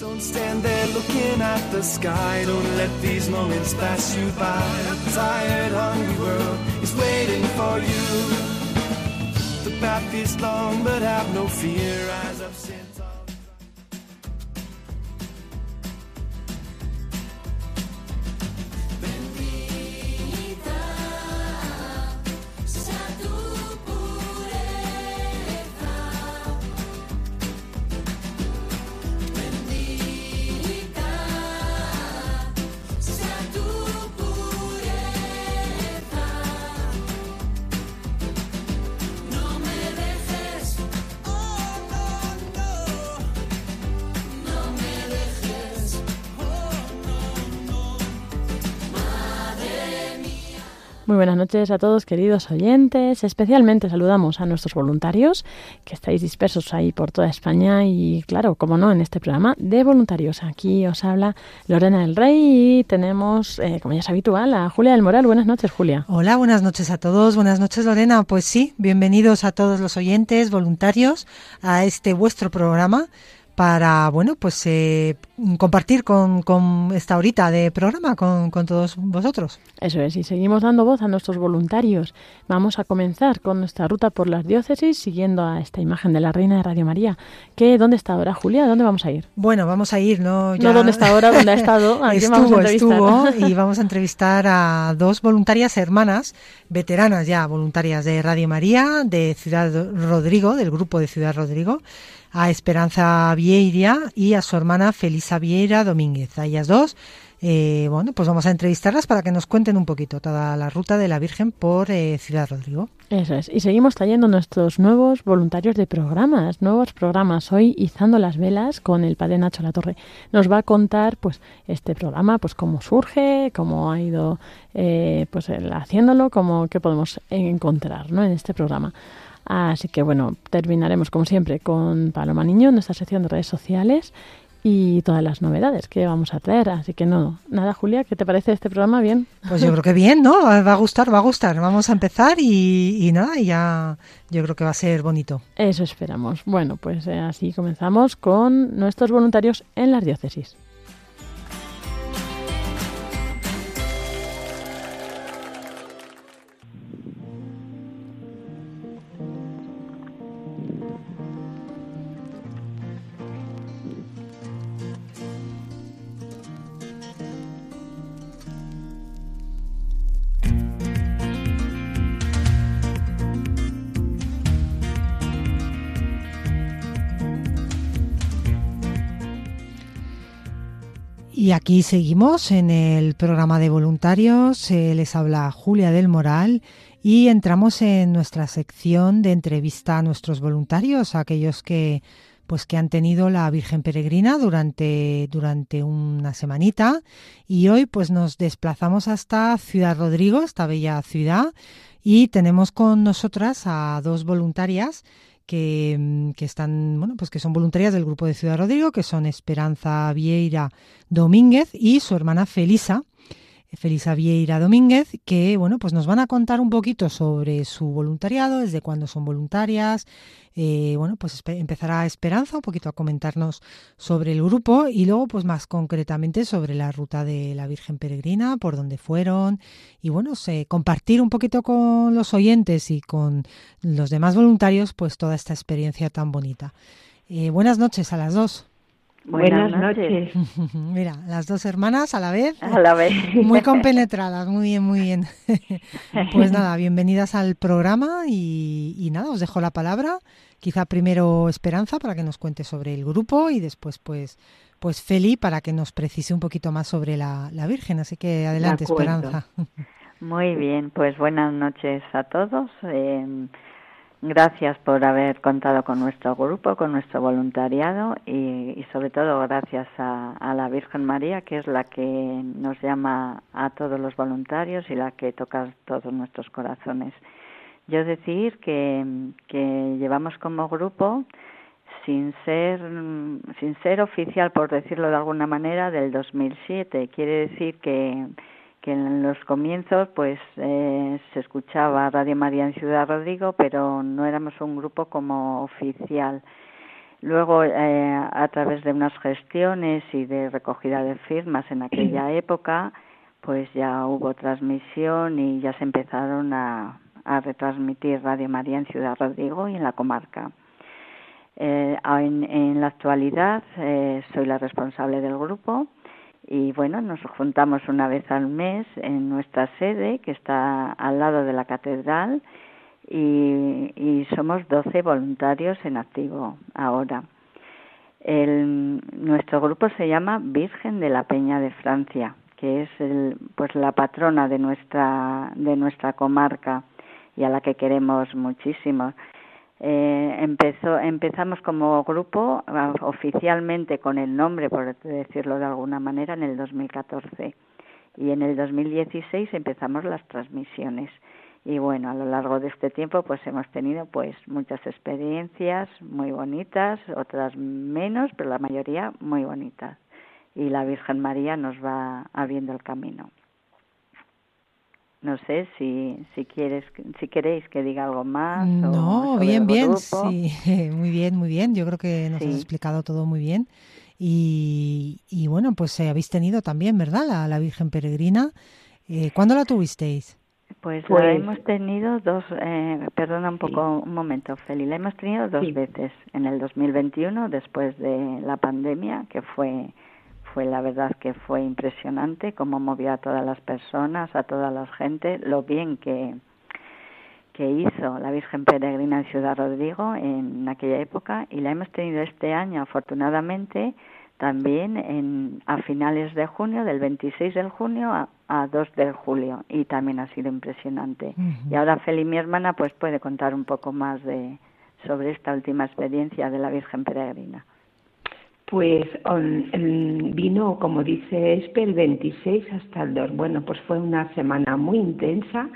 Don't stand there looking at the sky. Don't let these moments pass you by. A tired, hungry world is waiting for you. The path is long, but have no fear. Rise up, sin. Buenas noches a todos, queridos oyentes. Especialmente saludamos a nuestros voluntarios que estáis dispersos ahí por toda España y, claro, como no, en este programa de voluntarios. Aquí os habla Lorena del Rey y tenemos, eh, como ya es habitual, a Julia del Moral. Buenas noches, Julia. Hola, buenas noches a todos. Buenas noches, Lorena. Pues sí, bienvenidos a todos los oyentes, voluntarios, a este vuestro programa para bueno pues eh, compartir con, con, esta horita de programa con, con, todos vosotros. Eso es, y seguimos dando voz a nuestros voluntarios. Vamos a comenzar con nuestra ruta por las diócesis siguiendo a esta imagen de la Reina de Radio María. ¿Qué, ¿Dónde está ahora, Julia? ¿Dónde vamos a ir? Bueno, vamos a ir, ¿no? Ya... No, ¿dónde está ahora? ¿Dónde ha estado? ¿A estuvo, estuvo, y vamos a entrevistar a dos voluntarias hermanas, veteranas ya, voluntarias de Radio María, de Ciudad Rodrigo, del grupo de Ciudad Rodrigo a Esperanza Vieira y a su hermana Felisa Vieira Domínguez. A ellas dos, eh, bueno, pues vamos a entrevistarlas para que nos cuenten un poquito toda la ruta de la Virgen por eh, Ciudad Rodrigo. Eso es. Y seguimos trayendo nuestros nuevos voluntarios de programas, nuevos programas. Hoy izando las velas con el padre Nacho Latorre. Nos va a contar, pues, este programa, pues, cómo surge, cómo ha ido, eh, pues, haciéndolo, cómo qué podemos encontrar, ¿no? En este programa. Así que bueno, terminaremos como siempre con Paloma Niño, nuestra sección de redes sociales y todas las novedades que vamos a traer. Así que no, nada, Julia, ¿qué te parece este programa? ¿Bien? Pues yo creo que bien, ¿no? Va a gustar, va a gustar. Vamos a empezar y, nada, y ya yo creo que va a ser bonito. Eso esperamos. Bueno, pues eh, así comenzamos con nuestros voluntarios en las diócesis. Y aquí seguimos en el programa de voluntarios. Eh, les habla Julia del Moral y entramos en nuestra sección de entrevista a nuestros voluntarios, a aquellos que pues que han tenido la Virgen Peregrina durante, durante una semanita y hoy pues nos desplazamos hasta Ciudad Rodrigo, esta bella ciudad, y tenemos con nosotras a dos voluntarias que, mm, que, están, bueno, pues que son voluntarias del grupo de Ciudad Rodrigo, que son Esperanza Vieira Domínguez y su hermana Felisa, Felisa Vieira Domínguez, que bueno, pues nos van a contar un poquito sobre su voluntariado, desde cuándo son voluntarias. Eh, bueno, pues empezará Esperanza un poquito a comentarnos sobre el grupo y luego, pues más concretamente sobre la ruta de la Virgen Peregrina, por dónde fueron y bueno, compartir un poquito con los oyentes y con los demás voluntarios, pues toda esta experiencia tan bonita. Eh, buenas noches a las dos. Buenas, noches. Mira, las dos hermanas a la vez. A la vez. Muy compenetradas, muy bien, muy bien. Pues nada, bienvenidas al programa y, nada, os dejo la palabra. Quizá primero Esperanza para que nos cuente sobre el grupo y después pues pues Feli para que nos precise un poquito más sobre la, Virgen. Así que adelante, Esperanza. Muy bien, pues buenas noches a todos. Eh, gracias por haber contado con nuestro grupo, con nuestro voluntariado y, sobre todo gracias a, la Virgen María, que es la que nos llama a todos los voluntarios y la que toca todos nuestros corazones. Yo decir que, que llevamos como grupo sin ser sin ser oficial por decirlo de alguna manera del 2007 quiere decir que que en los comienzos pues eh, se escuchaba Radio María en Ciudad Rodrigo, pero no éramos un grupo como oficial. Luego, eh, a través de unas gestiones y de recogida de firmas en aquella época, pues ya hubo transmisión y ya se empezaron a, a retransmitir Radio María en Ciudad Rodrigo y en la comarca. Eh, en, en, la actualidad eh, soy la responsable del grupo y bueno, nos juntamos una vez al mes en nuestra sede, que está al lado de la catedral, y, somos 12 voluntarios en activo ahora. El, nuestro grupo se llama Virgen de la Peña de Francia, que es el, pues la patrona de nuestra, de nuestra comarca y a la que queremos muchísimo. Eh, empezó, empezamos como grupo ah, oficialmente con el nombre, por decirlo de alguna manera, en el 2014 y en el 2016 empezamos las transmisiones. Y bueno, a lo largo de este tiempo pues hemos tenido pues muchas experiencias muy bonitas, otras menos, pero la mayoría muy bonitas. Y la Virgen María nos va abriendo el camino. No sé si, si quieres, si queréis que diga algo más. No, bien, bien, sí, muy bien, muy bien. Yo creo que nos has explicado todo muy bien. Y, y bueno, pues eh, habéis tenido también, ¿verdad? La, la Virgen Peregrina. Eh, ¿Cuándo la tuvisteis? Pues, la pues hemos tenido dos, eh, perdona un poco, un momento, Feli, la hemos tenido dos veces. En el 2021, después de la pandemia, que fue fue la verdad que fue impresionante cómo movió a todas las personas, a toda la gente, lo bien que, que hizo la Virgen Peregrina en Ciudad Rodrigo en aquella época y la hemos tenido este año afortunadamente también en, a finales de junio, del 26 de junio a, a 2 de julio y también ha sido impresionante. Y ahora Feli, mi hermana, pues puede contar un poco más de sobre esta última experiencia de la Virgen Peregrina. Pues vino, como dice Espe, el 26 hasta el 2. Bueno, pues fue una semana muy intensa,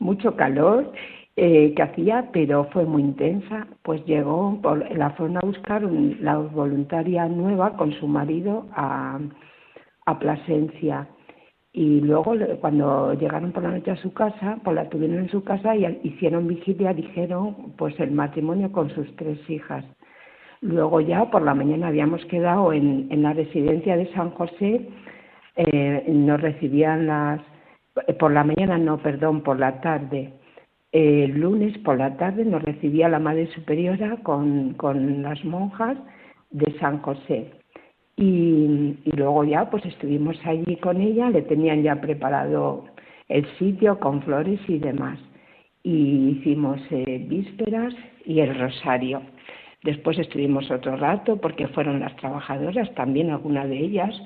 mucho calor eh, que hacía, pero fue muy intensa. Pues llegó, la fueron a buscar la voluntaria nueva con su marido a, a Plasencia. Y luego, cuando llegaron por la noche a su casa, pues la tuvieron en su casa y hicieron vigilia, dijeron, pues el matrimonio con sus tres hijas Luego ya por la mañana habíamos quedado en, en la residencia de San José, eh, nos recibían las, por la mañana no, perdón, por la tarde. el lunes por la tarde nos recibía la Madre Superiora con, con las monjas de San José. Y, y, luego ya pues estuvimos allí con ella, le tenían ya preparado el sitio con flores y demás. Y hicimos eh, vísperas y el rosario. Después estuvimos otro rato porque fueron las trabajadoras, también algunas de ellas,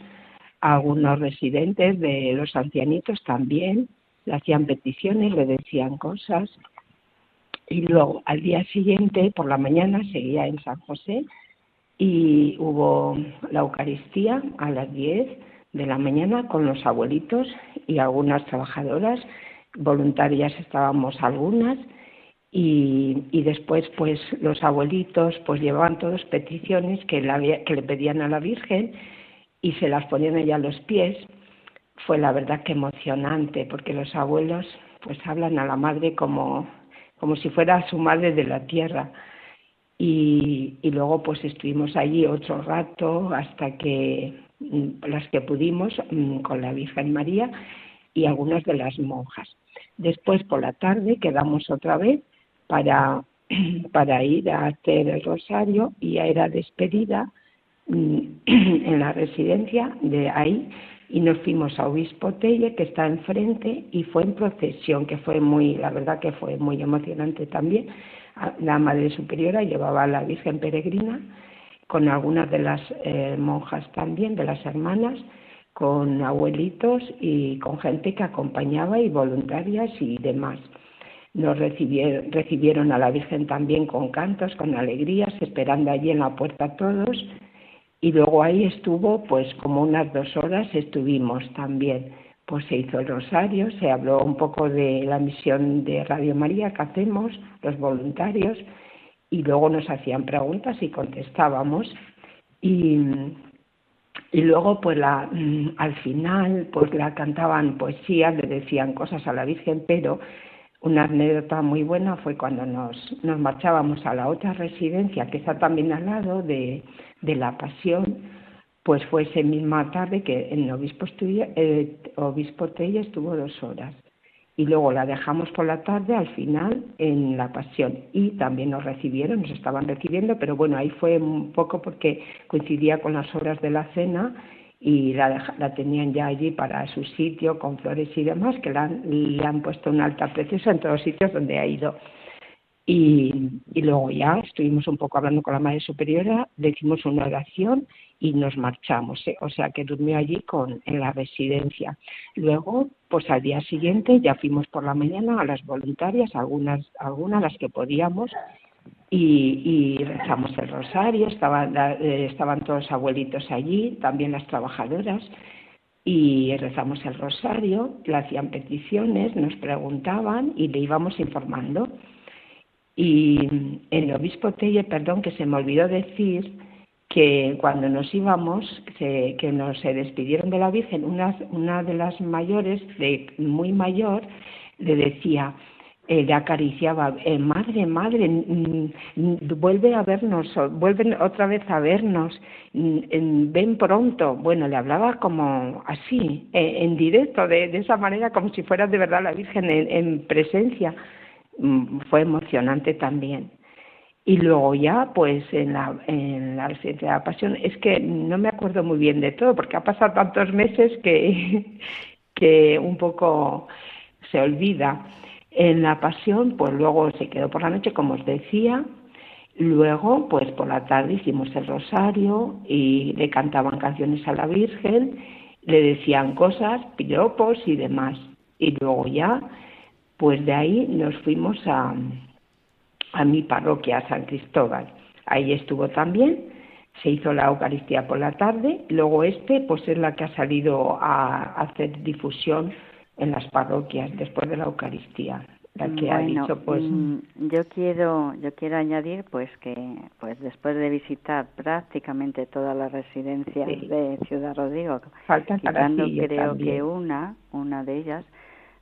algunos residentes de los ancianitos también, le hacían peticiones, le decían cosas. Y luego al día siguiente, por la mañana, seguía en San José y hubo la Eucaristía a las 10 de la mañana con los abuelitos y algunas trabajadoras, voluntarias estábamos algunas, y, y, después pues los abuelitos pues llevaban todas peticiones que, que le pedían a la Virgen y se las ponían ella a los pies. Fue la verdad que emocionante porque los abuelos pues hablan a la madre como, como si fuera su madre de la tierra. Y, y luego pues estuvimos allí otro rato hasta que mm, las que pudimos mm, con la Virgen María y algunas de las monjas. Después por la tarde quedamos otra vez para, para ir a hacer el rosario y era despedida mm, en la residencia de ahí y nos fuimos a Obispo Telle, que está enfrente, y fue en procesión, que fue muy, la verdad que fue muy emocionante también. La Madre Superiora llevaba a la Virgen Peregrina con algunas de las eh, monjas también, de las hermanas, con abuelitos y con gente que acompañaba y voluntarias y demás. Nos recibieron, recibieron a la Virgen también con cantos, con alegrías, esperando allí en la puerta todos. Y luego ahí estuvo, pues como unas dos horas estuvimos también. Pues se hizo el rosario, se habló un poco de la misión de Radio María que hacemos, los voluntarios, y luego nos hacían preguntas y contestábamos. Y, y luego, pues la, mm, al final, pues la cantaban poesías, le decían cosas a la Virgen, pero una anécdota muy buena fue cuando nos, nos marchábamos a la otra residencia, que está también al lado de, de la Pasión, pues fue esa misma tarde que en Obispo, eh, Obispo Tella estuvo dos horas. Y luego la dejamos por la tarde al final en la Pasión. Y también nos recibieron, nos estaban recibiendo, pero bueno, ahí fue un poco porque coincidía con las horas de la cena y la, la, tenían ya allí para su sitio con flores y demás, que le han puesto un alta preciosa en todos los sitios donde ha ido. Y, y, luego ya estuvimos un poco hablando con la Madre Superiora, le hicimos una oración y nos marchamos. ¿eh? O sea que durmió allí con, en la residencia. Luego, pues al día siguiente ya fuimos por la mañana a las voluntarias, algunas, algunas las que podíamos, y, y rezamos el rosario, estaban, eh, estaban todos abuelitos allí, también las trabajadoras, y rezamos el rosario, le hacían peticiones, nos preguntaban y le íbamos informando. Y el obispo Telle, perdón, que se me olvidó decir que cuando nos íbamos, que, que nos se despidieron de la Virgen, una, una de las mayores, de muy mayor, le decía, eh, le acariciaba, madre, madre, mm, mm, vuelve a vernos, vuelven otra vez a vernos, mm, ven pronto. Bueno, le hablaba como así, eh, en directo, de, de, esa manera, como si fuera de verdad la Virgen en, en presencia. Fue emocionante también. Y luego ya, pues en la, en la de la pasión, es que no me acuerdo muy bien de todo, porque ha pasado tantos meses que, que un poco se olvida. En la pasión, pues luego se quedó por la noche, como os decía. Luego, pues por la tarde hicimos el rosario y le cantaban canciones a la Virgen, le decían cosas, piropos y demás. Y luego ya, pues de ahí nos fuimos a, a mi parroquia, a San Cristóbal. Ahí estuvo también, se hizo la Eucaristía por la tarde, luego este, pues es la que ha salido a hacer difusión en las parroquias después de la Eucaristía la que ha dicho pues mm, yo quiero yo quiero añadir pues que pues después de visitar prácticamente todas las residencias de Ciudad Rodrigo faltan creo que una una de ellas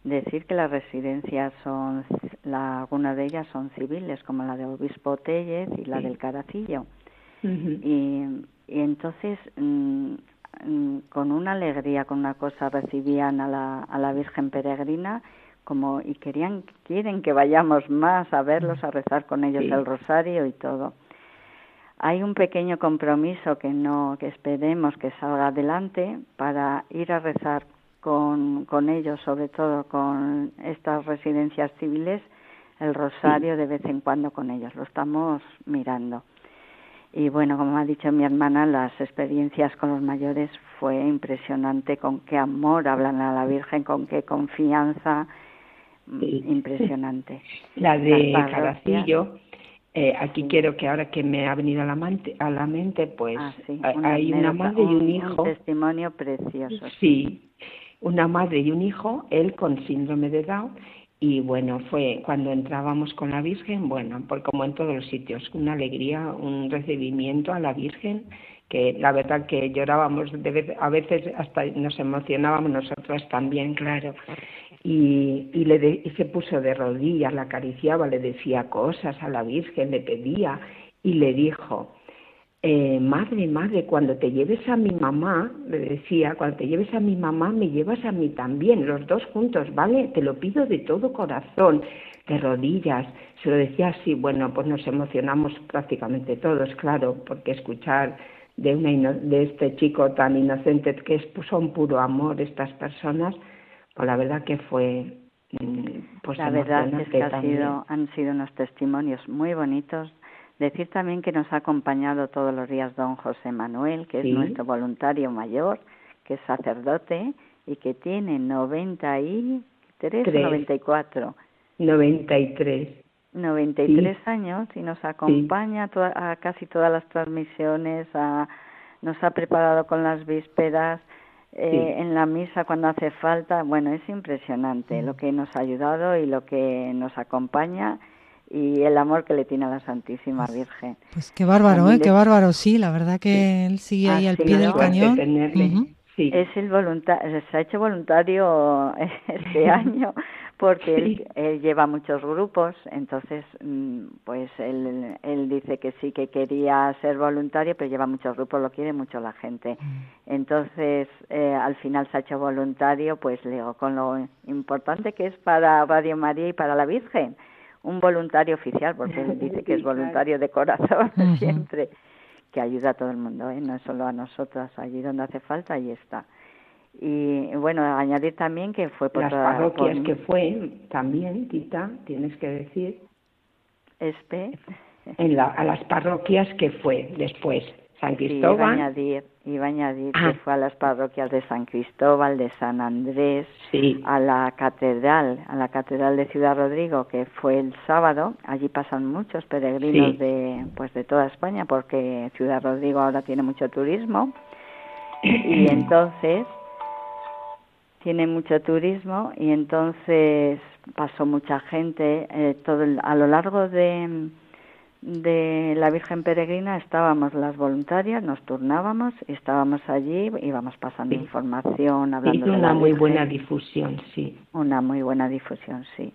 decir que las residencias son la, algunas de ellas son civiles como la de Obispo Tellez y la del Caracillo. Y, y entonces Mm, con una alegría, con una cosa, recibían a la, a la Virgen Peregrina como y querían quieren que vayamos más a verlos, a rezar con ellos el rosario y todo. Hay un pequeño compromiso que no que esperemos que salga adelante para ir a rezar con, con ellos, sobre todo con estas residencias civiles, el rosario de vez en cuando con ellos. Lo estamos mirando. Y bueno, como ha dicho mi hermana, las experiencias con los mayores fue impresionante, con qué amor hablan a la Virgen, con qué confianza, mm, impresionante. La de Caracillo, eh, aquí quiero que ahora que me ha venido a la, mente, a la mente, pues ah, hay una madre y un hijo. Un testimonio precioso. Sí, una madre y un hijo, él con síndrome de Down, y bueno, fue cuando entrábamos con la Virgen, bueno, pues como en todos los sitios, una alegría, un recibimiento a la Virgen, que la verdad que llorábamos, a veces hasta nos emocionábamos nosotras también, claro. Y, y, le y se puso de rodillas, la acariciaba, le decía cosas a la Virgen, le pedía y le dijo, eh, madre, madre, cuando te lleves a mi mamá, le decía, cuando te lleves a mi mamá, me llevas a mí también, los dos juntos, ¿vale? Te lo pido de todo corazón, de rodillas. Se lo decía así, bueno, pues nos emocionamos prácticamente todos, claro, porque escuchar de, una de este chico tan inocente que es, pues, son puro amor estas personas, pues la verdad que fue mm, pues la verdad es que ha sido, han sido unos testimonios muy bonitos Decir también que nos ha acompañado todos los días don José Manuel, que es nuestro voluntario mayor, que es sacerdote y que tiene 93 o 94. 93. 93 años y nos acompaña a casi todas las transmisiones, nos ha preparado con las vísperas, eh, en la misa cuando hace falta. Bueno, es impresionante lo que nos ha ayudado y lo que nos acompaña y el amor que le tiene a la Santísima pues, Virgen. Pues qué bárbaro, ¿eh? Qué bárbaro, sí, la verdad que él sigue ahí al pie del cañón. Es el voluntario, se ha hecho voluntario este año porque él, lleva muchos grupos, entonces mm, pues él, él dice que sí que quería ser voluntario, pero lleva muchos grupos, lo quiere mucho la gente. Mm. Entonces eh, al final se ha hecho voluntario, pues le digo, con lo importante que es para Radio María y para la Virgen, un voluntario oficial, porque él dice que es voluntario de corazón siempre, que ayuda a todo el mundo, ¿eh? no es solo a nosotras, allí donde hace falta, ahí está. Y bueno, añadir también que fue por las parroquias que fue también, Tita, tienes que decir. Este. En la, a las parroquias que fue después. San Cristóbal. iba a añadir, iba a añadir que ah. fue a las parroquias de San Cristóbal, de San Andrés, a la catedral, a la catedral de Ciudad Rodrigo, que fue el sábado. Allí pasan muchos peregrinos de, pues de toda España, porque Ciudad Rodrigo ahora tiene mucho turismo. Y entonces tiene mucho turismo y entonces pasó mucha gente eh, todo a lo largo de, de la Virgen Peregrina estábamos las voluntarias, nos turnábamos y estábamos allí, íbamos pasando información, hablando de una muy buena difusión, sí. Una muy buena difusión, sí.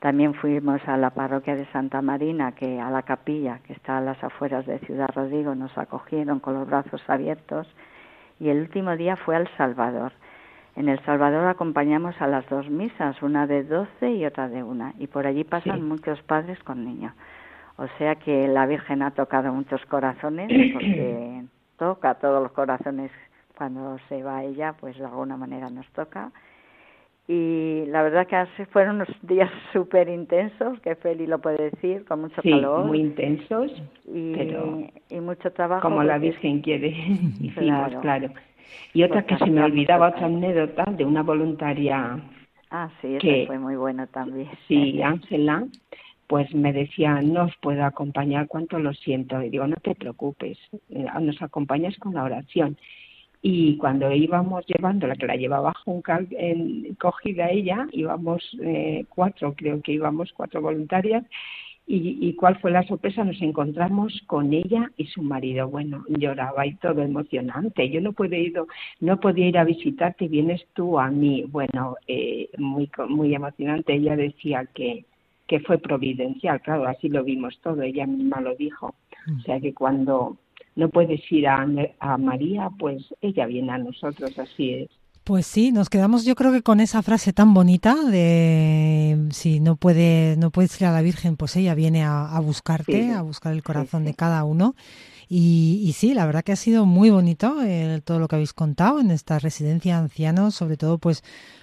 También fuimos a la parroquia de Santa Marina, que a la capilla, que está a las afueras de Ciudad Rodrigo, nos acogieron con los brazos abiertos. Y el último día fue al Salvador en El Salvador acompañamos a las dos misas, una de doce y otra de una, y por allí pasan muchos padres con niños. O sea que la Virgen ha tocado muchos corazones, porque toca todos los corazones cuando se va ella, pues de alguna manera nos toca. Y la verdad que fueron unos días súper intensos, que Feli lo puede decir, con mucho sí, calor. muy intensos, y, pero y mucho trabajo. Como la Virgen quiere, hicimos, claro. Y otra que se me olvidaba, otra anécdota de una voluntaria. Ah, sí, que, fue muy bueno también. Sí, Ángela, pues me decía, no os puedo acompañar, cuánto lo siento. Y digo, no te preocupes, eh, nos acompañas con la oración. Y cuando íbamos llevándola, que la llevaba Juncal en, cogida ella, íbamos eh, cuatro, creo que íbamos cuatro voluntarias, y, cuál fue la sorpresa, nos encontramos con ella y su marido. Bueno, lloraba y todo emocionante. Yo no puedo ir, no podía ir a visitarte, vienes tú a mí. Bueno, eh, muy muy emocionante. Ella decía que que fue providencial, claro, así lo vimos todo. Ella misma lo dijo. O sea que cuando no puedes ir a, a María, pues ella viene a nosotros, así es. Pues sí, nos quedamos yo creo que con esa frase tan bonita de si no puede no puedes ir a la Virgen, pues ella viene a, buscarte, a buscar el corazón de cada uno. Y, y, sí, la verdad que ha sido muy bonito eh, todo lo que habéis contado en esta residencia de ancianos, sobre todo pues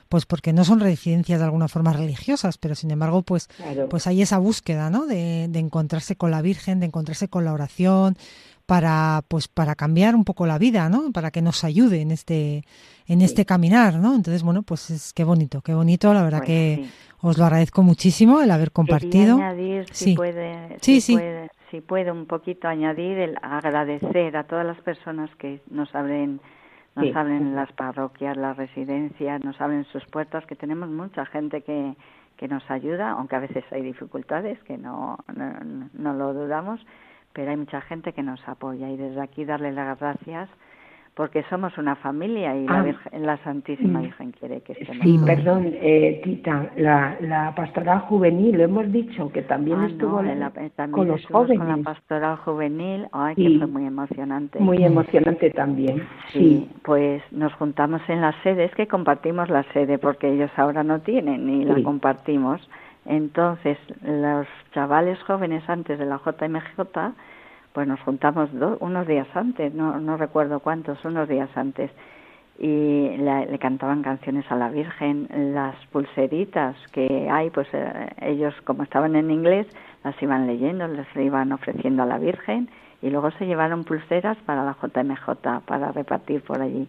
pues porque no son residencias de alguna forma religiosas, pero sin embargo pues pues hay esa búsqueda, ¿no? De, de encontrarse con la Virgen, de encontrarse con la oración, para pues para cambiar un poco la vida, ¿no? Para que nos ayude en este en este caminar, ¿no? Entonces, bueno, pues es qué bonito, qué bonito, la verdad que os lo agradezco muchísimo el haber compartido. añadir, si puede, si puede, si puede un poquito añadir el agradecer a todas las personas que nos abren nos abren en las parroquias, las residencias, nos abren sus puertas, que tenemos mucha gente que, que nos ayuda, aunque a veces hay dificultades, que no, no, no lo dudamos, pero hay mucha gente que nos apoya. Y desde aquí darle las gracias porque somos una familia y la, ah. la Santísima Virgen quiere que estemos. Sí, perdón, eh, Tita, la, la pastoral juvenil, lo hemos dicho, que también ah, estuvo con los jóvenes. Con la pastoral juvenil, ay, que fue muy emocionante. Muy emocionante también, sí. Pues nos juntamos en la sede, es que compartimos la sede porque ellos ahora no tienen y la compartimos. Entonces, los chavales jóvenes antes de la JMJ, pues nos juntamos unos días antes, no, no recuerdo cuántos, unos días antes, y le, cantaban canciones a la Virgen, las pulseritas que hay, pues eh, ellos como estaban en inglés, las iban leyendo, les iban ofreciendo a la Virgen y luego se llevaron pulseras para la JMJ para repartir por allí.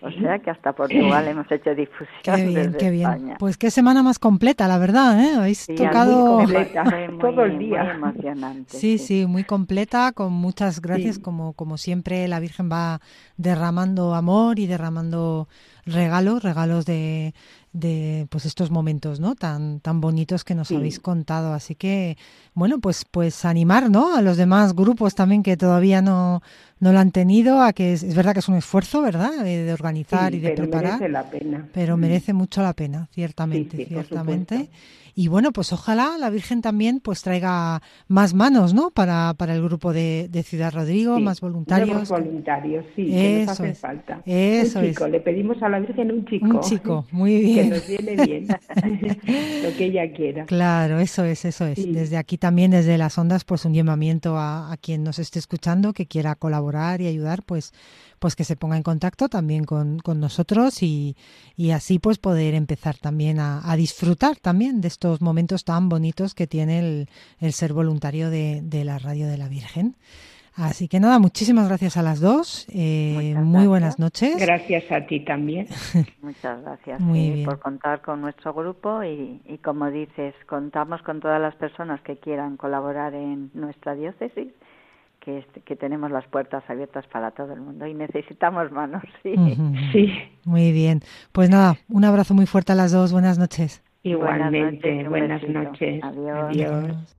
O sea que hasta Portugal hemos hecho difusión. Qué bien, desde qué bien. España. Pues qué semana más completa, la verdad, ¿eh? Habéis Sí, tocado. muy muy- todo el muy día. emocionante. Sí, sí, muy completa, con muchas gracias, Sí. como, como siempre la Virgen va derramando amor y derramando regalos, regalos de, de pues estos momentos, ¿no? Tan, tan bonitos que nos Sí. habéis contado. Así que, bueno, pues, pues animar, ¿no? A los demás grupos también que todavía no, no lo han tenido, a que es, es verdad que es un esfuerzo, ¿verdad? De, de organizar Sí, y de pero preparar. merece la pena. Pero Mm. merece mucho la pena, ciertamente, Sí, sí, por ciertamente. Y bueno, pues ojalá la Virgen también pues traiga más manos, ¿no? Para, para el grupo de, de Ciudad Rodrigo, más voluntarios. Nuevos voluntarios, sí, que nos Eso hacen es, falta. eso un es. chico, le pedimos a la Virgen un chico. Un chico, muy Que bien. nos viene bien, lo que ella quiera. Claro, eso es, eso es. Desde aquí también, desde las ondas, pues un llamamiento a, a quien nos esté escuchando, que quiera colaborar y ayudar, pues, pues que se ponga en contacto también con, con nosotros y, y así pues poder empezar también a, a disfrutar también de estos momentos tan bonitos que tiene el, el ser voluntario de, de la Radio de la Virgen. Así que nada, muchísimas gracias a las dos. eh, muy buenas noches. Gracias a ti también. Muchas gracias Muy sí, bien. por contar con nuestro grupo y, y como dices, contamos con todas las personas que quieran colaborar en nuestra diócesis, que, que tenemos las puertas abiertas para todo el mundo y necesitamos manos, sí. Ujú. Sí, Muy bien. Pues nada, un abrazo muy fuerte a las dos. Buenas noches. igualmente. noches, un Buenas noches. Adiós. Adiós.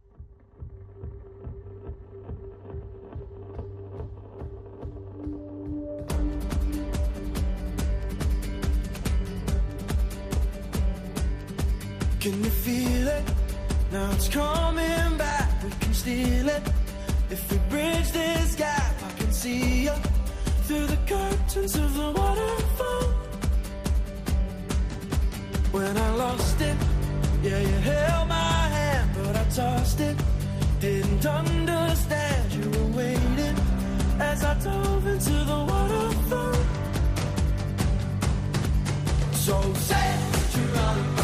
Can you feel it? Now it's coming back. We can steal it. If we bridge this gap, I can see you through the curtains of the waterfall. When I lost it, yeah, you held my hand, but I tossed it. Didn't understand you were waiting as I dove into the waterfall. So say what you wanna know.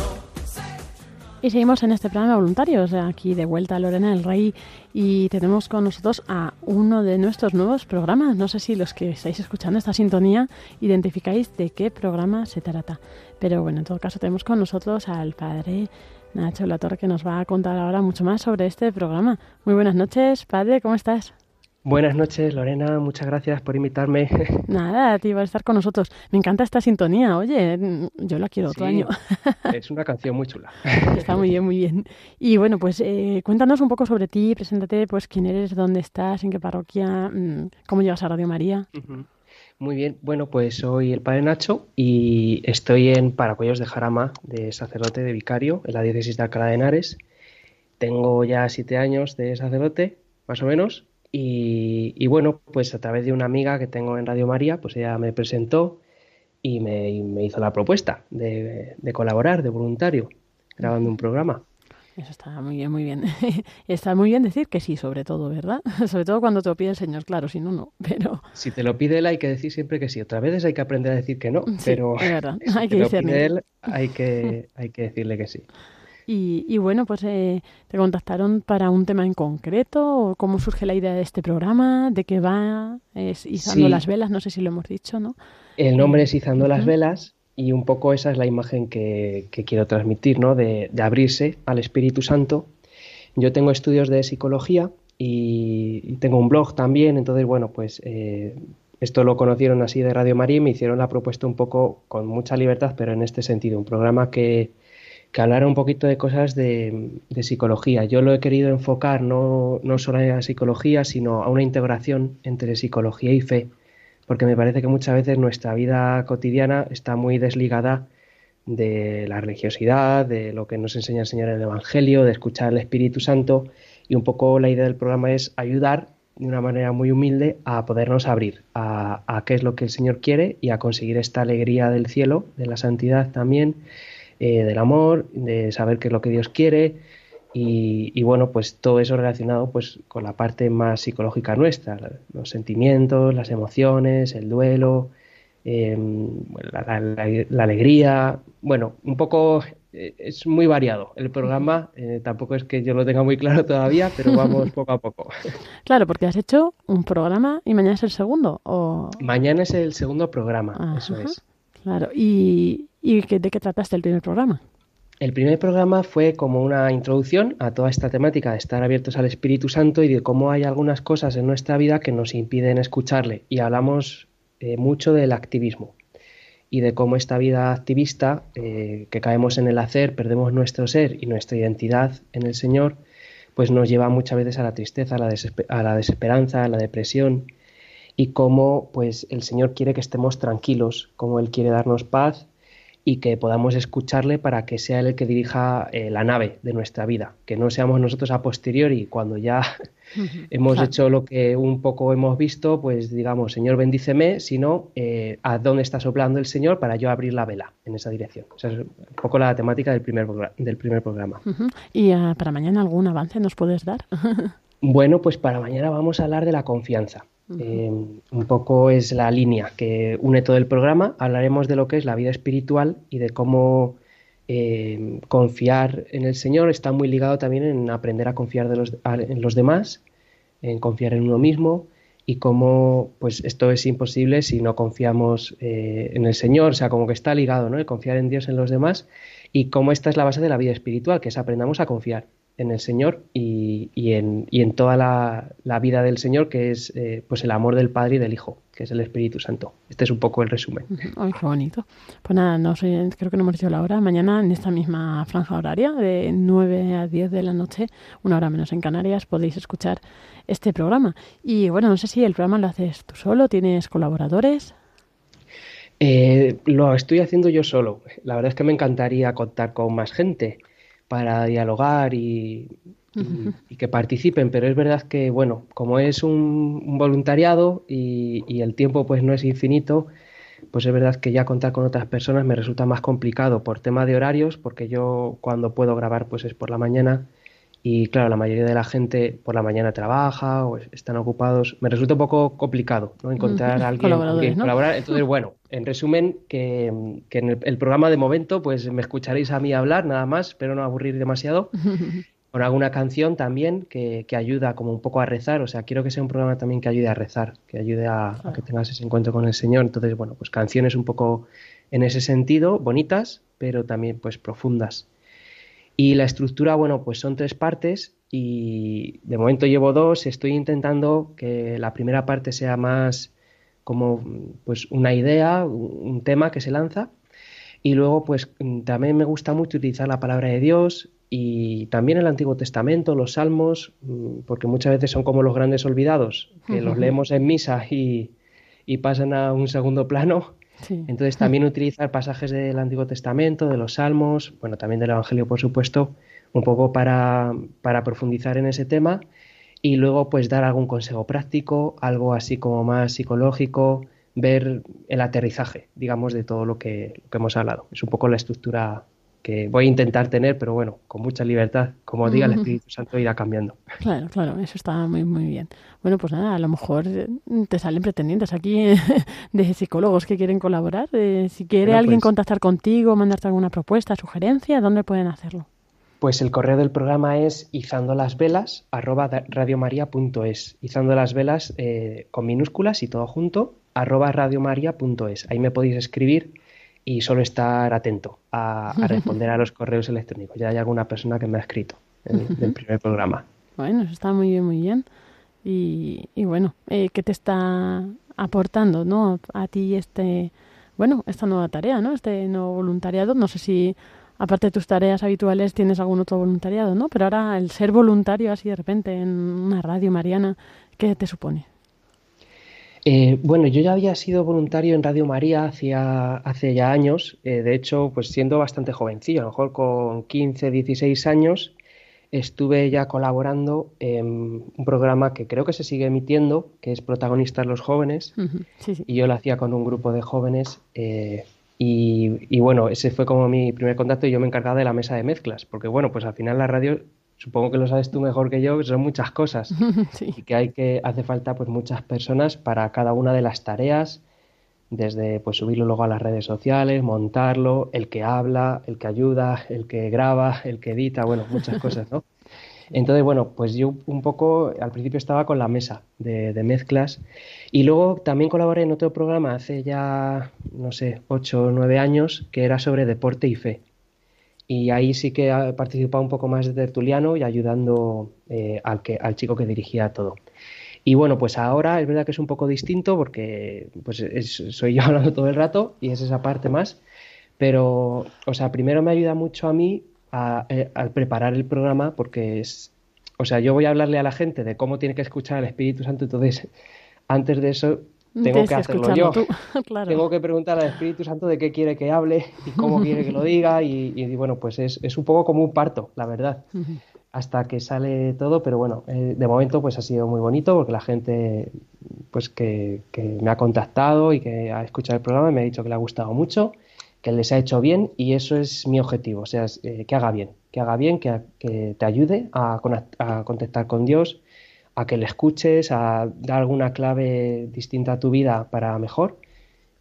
Y seguimos en este programa voluntarios, aquí de vuelta Lorena del Rey y tenemos con nosotros a uno de nuestros nuevos programas. No sé si los que estáis escuchando esta sintonía identificáis de qué programa se trata. Pero bueno, en todo caso tenemos con nosotros al padre Nacho Latorre que nos va a contar ahora mucho más sobre este programa. Muy buenas noches, padre, ¿cómo estás? Buenas noches, Lorena. Muchas gracias por invitarme. Nada, a ti por estar con nosotros. Me encanta esta sintonía. Oye, yo la quiero otro Sí, año. es una canción muy chula. Está muy bien, muy bien. Y bueno, pues eh, cuéntanos un poco sobre ti, preséntate, pues quién eres, dónde estás, en qué parroquia, mm, cómo llegas a Radio María. Muy bien. Bueno, pues soy el padre Nacho y estoy en Paracuellos de Jarama, de sacerdote, de vicario, en la diócesis de Alcalá de Henares. Tengo ya siete años de sacerdote, más o menos. Y, y bueno, pues a través de una amiga que tengo en Radio María, pues ella me presentó y me, y me hizo la propuesta de, de colaborar de voluntario, grabando un programa. Eso está muy bien, muy bien. está muy bien decir que sí, sobre todo, ¿verdad? sobre todo cuando te lo pide el Señor, claro, si no, no. Pero Si te lo pide él, hay que decir siempre que sí. Otras veces hay que aprender a decir que no, Sí, pero es verdad. si te lo pide él, hay que, hay que decirle que sí. Y, y bueno, pues eh, te contactaron para un tema en concreto, o cómo surge la idea de este programa, de qué va, es izando Sí. las velas, no sé si lo hemos dicho, ¿no? El nombre es Izando las velas y un poco esa es la imagen que, que quiero transmitir, ¿no? De, de abrirse al Espíritu Santo. Yo tengo estudios de psicología y, y tengo un blog también, entonces, bueno, pues eh, esto lo conocieron así de Radio María y me hicieron la propuesta un poco con mucha libertad, pero en este sentido, un programa que, que hablara un poquito de cosas de, psicología. Yo lo he querido enfocar no, no solo a la psicología, sino a una integración entre psicología y fe, porque me parece que muchas veces nuestra vida cotidiana está muy desligada de la religiosidad, de lo que nos enseña el Señor en el Evangelio, de escuchar al Espíritu Santo, y un poco la idea del programa es ayudar de una manera muy humilde a podernos abrir a, a qué es lo que el Señor quiere y a conseguir esta alegría del cielo, de la santidad también, eh, del amor, de saber qué es lo que Dios quiere y, y, bueno, pues todo eso relacionado pues con la parte más psicológica nuestra, los sentimientos, las emociones, el duelo em, la, alegría, bueno, un poco eh, es muy variado el programa, eh, tampoco es que yo lo tenga muy claro todavía, pero vamos poco a poco. Claro, porque has hecho un programa y mañana es el segundo, ¿o? Mañana es el segundo programa, eso es. Claro, ¿y, y de qué trataste el primer programa? El primer programa fue como una introducción a toda esta temática de estar abiertos al Espíritu Santo y de cómo hay algunas cosas en nuestra vida que nos impiden escucharle. Y hablamos eh, mucho del activismo y de cómo esta vida activista, eh, que caemos en el hacer, perdemos nuestro ser y nuestra identidad en el Señor, pues nos lleva muchas veces a la tristeza, a la, a la desesperanza, a la depresión y cómo pues el Señor quiere que estemos tranquilos, cómo Él quiere darnos paz y que podamos escucharle para que sea él el que dirija eh, la nave de nuestra vida, que no seamos nosotros a posteriori cuando ya hemos hecho lo que un poco hemos visto, pues digamos, Señor bendíceme, sino eh, a dónde está soplando el Señor para yo abrir la vela en esa dirección. O sea, es un poco la temática del primer, del primer programa. ¿Y ah, para mañana algún avance nos puedes dar? bueno, pues para mañana vamos a hablar de la confianza. Eh, un poco es la línea que une todo el programa. Hablaremos de lo que es la vida espiritual y de cómo eh, confiar en el Señor. Está muy ligado también en aprender a confiar de los, en los demás, en confiar en uno mismo y cómo pues esto es imposible si no confiamos eh, en el Señor. O sea, como que está ligado, ¿no? El confiar en Dios en los demás y cómo esta es la base de la vida espiritual, que es aprendamos a confiar en el Señor y, y, en, y en, toda la, la, vida del Señor, que es eh, pues el amor del Padre y del Hijo, que es el Espíritu Santo. Este es un poco el resumen. Ay, qué bonito. Pues nada, no sé, creo que no hemos dicho la hora. Mañana en esta misma franja horaria, de 9 a 10 de la noche, una hora menos en Canarias, podéis escuchar este programa. Y bueno, no sé si el programa lo haces tú solo, tienes colaboradores. Eh, lo estoy haciendo yo solo. La verdad es que me encantaría contar con más gente para dialogar y, que participen, pero es verdad que, bueno, como es un, voluntariado y, el tiempo pues no es infinito, pues es verdad que ya contar con otras personas me resulta más complicado por tema de horarios, porque yo cuando puedo grabar pues es por la mañana y claro, la mayoría de la gente por la mañana trabaja o están ocupados. Me resulta un poco complicado ¿no? encontrar a alguien con quien colaborar. Entonces, bueno, en resumen, que, en el, programa de momento, pues me escucharéis a mí hablar nada más, espero no aburrir demasiado. Con alguna canción también que, que, ayuda como un poco a rezar. O sea, quiero que sea un programa también que ayude a rezar, que ayude a, a que tengas ese encuentro con el Señor. Entonces, bueno, pues canciones un poco en ese sentido, bonitas, pero también pues profundas. Y la estructura, bueno, pues son tres partes y de momento llevo dos. Estoy intentando que la primera parte sea más como pues una idea, un tema que se lanza. Y luego, pues también me gusta mucho utilizar la palabra de Dios y también el Antiguo Testamento, los Salmos, porque muchas veces son como los grandes olvidados, que los leemos en misa y, y pasan a un segundo plano entonces también utilizar pasajes del Antiguo Testamento, de los Salmos, bueno, también del Evangelio, por supuesto, un poco para, para profundizar en ese tema y luego pues dar algún consejo práctico, algo así como más psicológico, ver el aterrizaje, digamos, de todo lo que, lo que hemos hablado. Es un poco la estructura que voy a intentar tener, pero bueno, con mucha libertad, como diga el Espíritu Santo, irá cambiando. Claro, claro, eso está muy, muy bien. Bueno, pues nada, a lo mejor eh, te salen pretendientes aquí de psicólogos que quieren colaborar. Eh, si quiere alguien pues contactar contigo, mandarte alguna propuesta, sugerencia, ¿dónde pueden hacerlo? Pues el correo del programa es izandolasvelas arroba radiomaria.es. Izando las velas eh, con minúsculas y todo junto, arroba radiomaria.es. Ahí me podéis escribir y solo estar atento a, responder a los correos electrónicos. Ya hay alguna persona que me ha escrito en, el primer programa. Bueno, eso está muy bien, muy bien. Y, y bueno, eh, ¿qué te está aportando ¿no? a ti este, bueno, esta nueva tarea, ¿no? este nuevo voluntariado? No sé si, aparte de tus tareas habituales, tienes algún otro voluntariado, ¿no? Pero ahora el ser voluntario así de repente en una radio mariana, ¿qué te supone? Eh, bueno, yo ya había sido voluntario en Radio María hacía, hace ya años, eh, de hecho, pues siendo bastante jovencillo, a lo mejor con 15, 16 años, estuve ya colaborando en un programa que creo que se sigue emitiendo, que es Protagonistas los Jóvenes, y yo lo hacía con un grupo de jóvenes. Eh, y, y, bueno, ese fue como mi primer contacto y yo me encargaba de la mesa de mezclas, porque bueno, pues al final la radio supongo que lo sabes tú mejor que yo, que son muchas cosas y que hay que hace falta pues muchas personas para cada una de las tareas desde pues subirlo luego a las redes sociales, montarlo, el que habla, el que ayuda, el que graba, el que edita, bueno, muchas cosas, ¿no? Entonces, bueno, pues yo un poco al principio estaba con la mesa de, mezclas y luego también colaboré en otro programa hace ya, no sé, ocho o nueve años que era sobre deporte y fe. Y ahí sí que he participado un poco más de tertuliano y ayudando eh, al, que, al chico que dirigía todo. Y bueno, pues ahora es verdad que es un poco distinto porque pues soy yo hablando todo el rato y es esa parte más. Pero, o sea, primero me ayuda mucho a mí eh, al preparar el programa porque es, o sea, yo voy a hablarle a la gente de cómo tiene que escuchar al Espíritu Santo, entonces antes de eso tengo que hacerlo yo. Tengo que preguntar al Espíritu Santo de qué quiere que hable y cómo quiere que lo diga y, bueno, pues es, es, un poco como un parto, la verdad hasta que sale todo, pero bueno, eh, de momento pues ha sido muy bonito porque la gente pues que, me ha contactado y que ha escuchado el programa me ha dicho que le ha gustado mucho, que les ha hecho bien y eso es mi objetivo, o sea, eh, que haga bien, que haga bien, que, te ayude a, a contactar con Dios, a que le escuches, a dar alguna clave distinta a tu vida para mejor.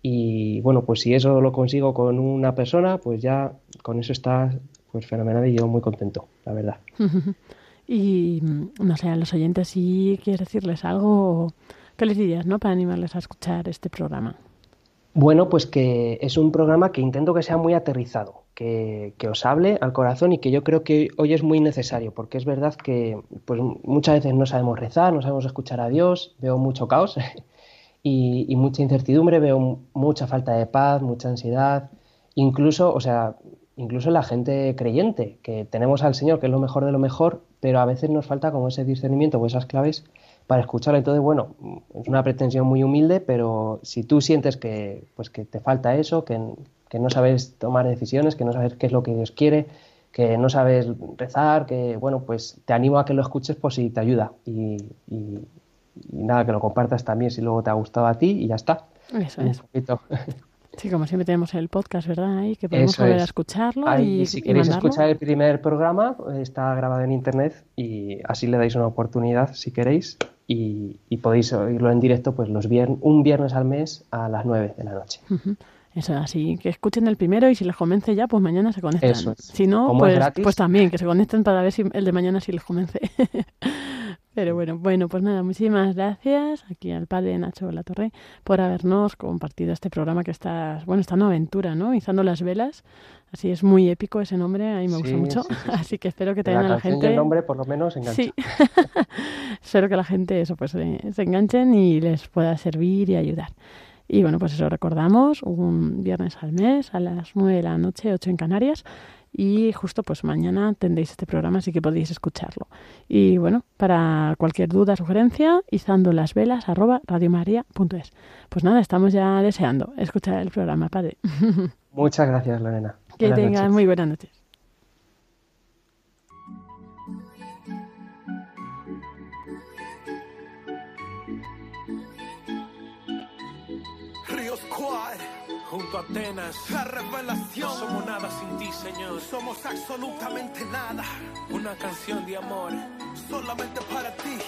Y bueno, pues si eso lo consigo con una persona, pues ya con eso está pues fenomenal y yo muy contento, la verdad. y no sé, a los oyentes, si quieres decirles algo, ¿qué les dirías, no? Para animarles a escuchar este programa. Bueno, pues que es un programa que intento que sea muy aterrizado, que, que, os hable al corazón y que yo creo que hoy es muy necesario, porque es verdad que pues, muchas veces no sabemos rezar, no sabemos escuchar a Dios, veo mucho caos y, y mucha incertidumbre, veo mucha falta de paz, mucha ansiedad, incluso, o sea, incluso la gente creyente, que tenemos al Señor, que es lo mejor de lo mejor, pero a veces nos falta como ese discernimiento o esas claves para escucharlo. Entonces, bueno, es una pretensión muy humilde, pero si tú sientes que, pues, que te falta eso, que, no sabes tomar decisiones, que no sabes qué es lo que Dios quiere, que no sabes rezar, que, bueno, pues te animo a que lo escuches por si te ayuda. Y, nada, que lo compartas también si luego te ha gustado a ti y ya está. Eso es. Sí, como siempre tenemos el podcast, ¿verdad? Ahí que podemos volver a escucharlo. y, si queréis escuchar el primer programa, está grabado en internet y así le dais una oportunidad si queréis y, podéis oírlo en directo pues los viernes, un viernes al mes a las 9 de la noche. Eso, así que escuchen el primero y si les convence ya, pues mañana se conectan. Si no, pues, pues también, que se conecten para ver si el de mañana sí les convence. Pero bueno, bueno, pues nada, muchísimas gracias aquí al padre Nacho La Torre por habernos compartido este programa que está, bueno, está una aventura, ¿no? Izando las velas. Así es muy épico ese nombre, a mí me gusta mucho. Así que espero que tengan a la gente. el nombre por lo menos engancha. Sí. espero que la gente eso pues se enganchen y les pueda servir y ayudar. Y bueno, pues eso recordamos, un viernes al mes a las 9 de la noche, 8 en Canarias y justo pues mañana tendréis este programa así que podéis escucharlo. Y bueno para cualquier duda sugerencia izando las velas arroba radiomaria.es pues nada estamos ya deseando escuchar el programa padre. Muchas gracias Lorena. Que tengas muy buenas noches junto a Atenas. La revelación. No somos nada sin ti, Señor. Somos absolutamente nada. Una canción de amor. Solamente para ti.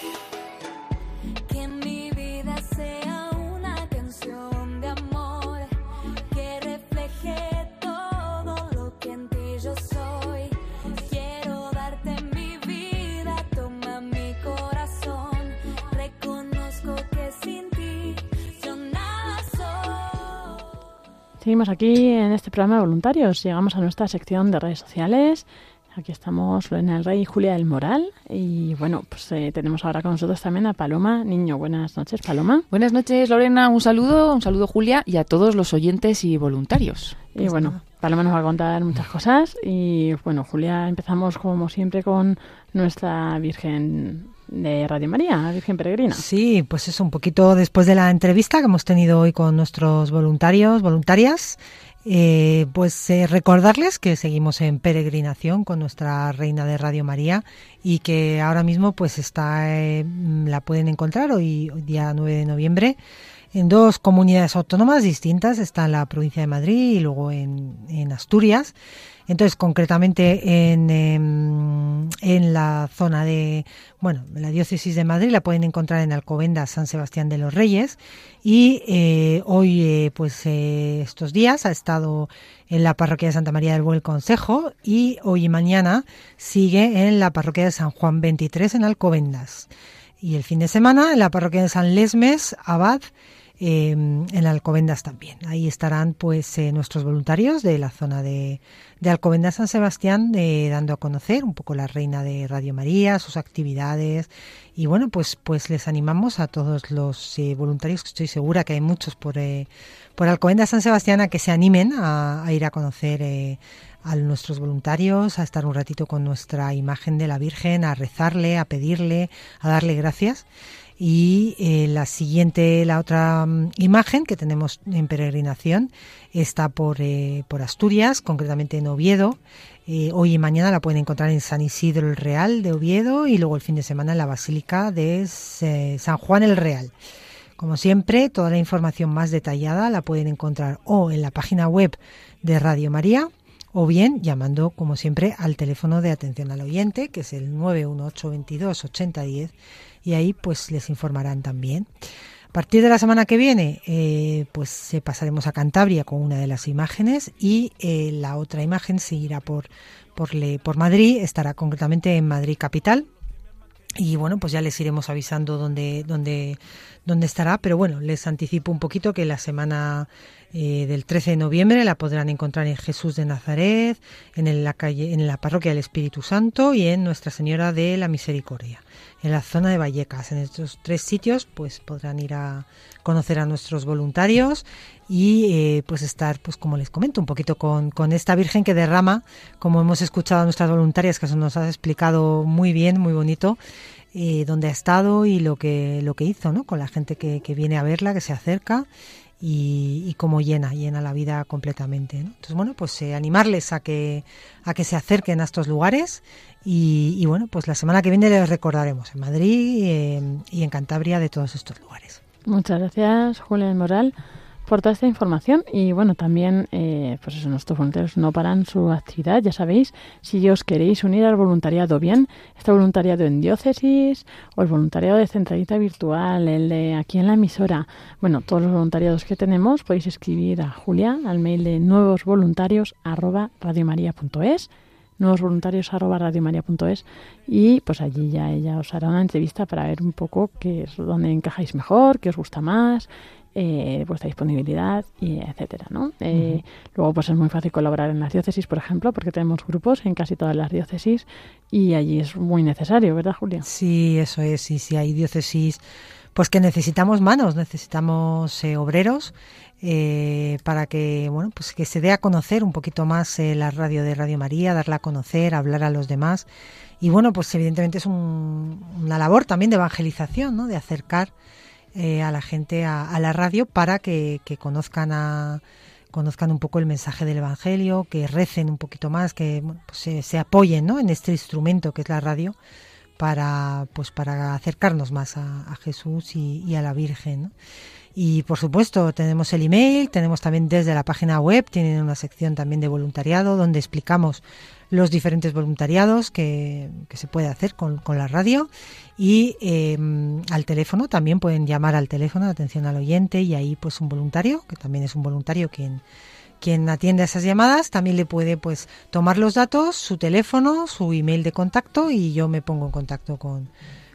Seguimos aquí en este programa de voluntarios. Llegamos a nuestra sección de redes sociales. Aquí estamos Lorena el Rey y Julia del Moral. Y bueno, pues eh, tenemos ahora con nosotros también a Paloma Niño. Buenas noches, Paloma. Buenas noches, Lorena. Un saludo, un saludo, Julia, y a todos los oyentes y voluntarios. Y bueno, Paloma nos va a contar muchas cosas. Y bueno, Julia, empezamos como siempre con nuestra Virgen de Radio María, Virgen Peregrina. Sí, pues es un poquito después de la entrevista que hemos tenido hoy con nuestros voluntarios, voluntarias, eh, pues eh, recordarles que seguimos en peregrinación con nuestra reina de Radio María y que ahora mismo pues está, eh, la pueden encontrar hoy, día 9 de noviembre en dos comunidades autónomas distintas, está en la provincia de Madrid y luego en, en Asturias. Entonces, concretamente en, em, en la zona de, bueno, en la diócesis de Madrid, la pueden encontrar en Alcobendas San Sebastián de los Reyes y eh, hoy, eh, pues eh, estos días ha estado en la parroquia de Santa María del Buen Consejo y hoy y mañana sigue en la parroquia de San Juan 23 en Alcobendas. Y el fin de semana en la parroquia de San Lesmes, Abad, eh, en Alcobendas también. Ahí estarán pues eh, nuestros voluntarios de la zona de, de Alcobendas San Sebastián eh, dando a conocer un poco la reina de Radio María, sus actividades y bueno pues pues les animamos a todos los eh, voluntarios que estoy segura que hay muchos por eh, por Alcobendas San Sebastián a que se animen a, a ir a conocer eh, a nuestros voluntarios, a estar un ratito con nuestra imagen de la Virgen, a rezarle, a pedirle, a darle gracias. Y eh, la siguiente, la otra mm, imagen que tenemos en peregrinación está por, eh, por Asturias, concretamente en Oviedo. Eh, hoy y mañana la pueden encontrar en San Isidro el Real de Oviedo y luego el fin de semana en la Basílica de eh, San Juan el Real. Como siempre, toda la información más detallada la pueden encontrar o en la página web de Radio María o bien llamando, como siempre, al teléfono de atención al oyente, que es el 918 22 8010 y ahí pues les informarán también. A partir de la semana que viene, eh, pues eh, pasaremos a Cantabria con una de las imágenes y eh, la otra imagen seguirá por, por, le- por Madrid, estará concretamente en Madrid Capital. Y bueno, pues ya les iremos avisando dónde, dónde, dónde estará, pero bueno, les anticipo un poquito que la semana eh, del 13 de noviembre la podrán encontrar en Jesús de Nazaret, en la calle, en la parroquia del Espíritu Santo y en Nuestra Señora de la Misericordia, en la zona de Vallecas. En estos tres sitios, pues podrán ir a conocer a nuestros voluntarios y eh, pues estar, pues como les comento, un poquito con, con esta Virgen que derrama, como hemos escuchado a nuestras voluntarias, que nos ha explicado muy bien, muy bonito, eh, dónde ha estado y lo que, lo que hizo, ¿no? Con la gente que, que viene a verla, que se acerca y, y cómo llena, llena la vida completamente. ¿no? Entonces, bueno, pues eh, animarles a que, a que se acerquen a estos lugares y, bueno, pues la semana que viene les recordaremos en Madrid y en Cantabria de todos estos lugares. Muchas gracias, Julia del Moral, por toda esta información. Y bueno, también, eh, pues eso, nuestros voluntarios no paran su actividad. Ya sabéis, si os queréis unir al voluntariado, bien, este voluntariado en diócesis o el voluntariado de centralita virtual, el de aquí en la emisora. Bueno, todos los voluntariados que tenemos podéis escribir a Julia al mail de nuevosvoluntarios arroba radiomaria.es nuevos voluntarios radiomaria.es y pues allí ya ella os hará una entrevista para ver un poco qué es donde encajáis mejor, qué os gusta más, eh, vuestra disponibilidad y etcétera, ¿no? Eh, Luego pues es muy fácil colaborar en las diócesis, por ejemplo, porque tenemos grupos en casi todas las diócesis y allí es muy necesario, ¿verdad, Julia? Sí, eso es. Y si hay diócesis, pues que necesitamos manos, necesitamos eh, obreros eh, para que, bueno, pues que se dé a conocer un poquito más eh, la radio de Radio María, darla a conocer, hablar a los demás. Y bueno, pues evidentemente es un- una labor también de evangelización, ¿no? De acercar eh, a la gente a, la radio para que, que conozcan a conozcan un poco el mensaje del Evangelio, que recen un poquito más, que pues se, apoyen ¿no? en este instrumento que es la radio para pues para acercarnos más a, a Jesús y, a la Virgen. Y por supuesto tenemos el email, tenemos también desde la página web, tienen una sección también de voluntariado donde explicamos los diferentes voluntariados que, que se puede hacer con, con la radio y eh, al teléfono también pueden llamar al teléfono de atención al oyente y ahí pues un voluntario, que también es un voluntario quien, quien atiende a esas llamadas, también le puede pues tomar los datos, su teléfono, su email de contacto y yo me pongo en contacto con,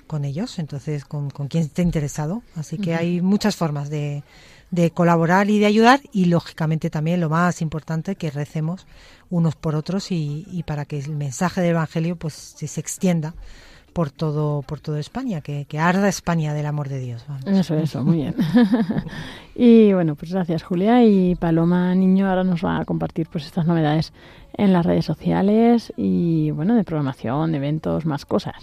con ellos, entonces con, con quien esté interesado. Así que hay muchas formas de, de colaborar y de ayudar y lógicamente también lo más importante que recemos unos por otros y, y para que el mensaje del Evangelio pues se, se extienda por todo por toda España, que, que arda España del amor de Dios. vamos. Eso, eso, muy bien. y bueno, pues gracias Julia y Paloma Niño ahora nos va a compartir pues estas novedades en las redes sociales y bueno, de programación, eventos, más cosas.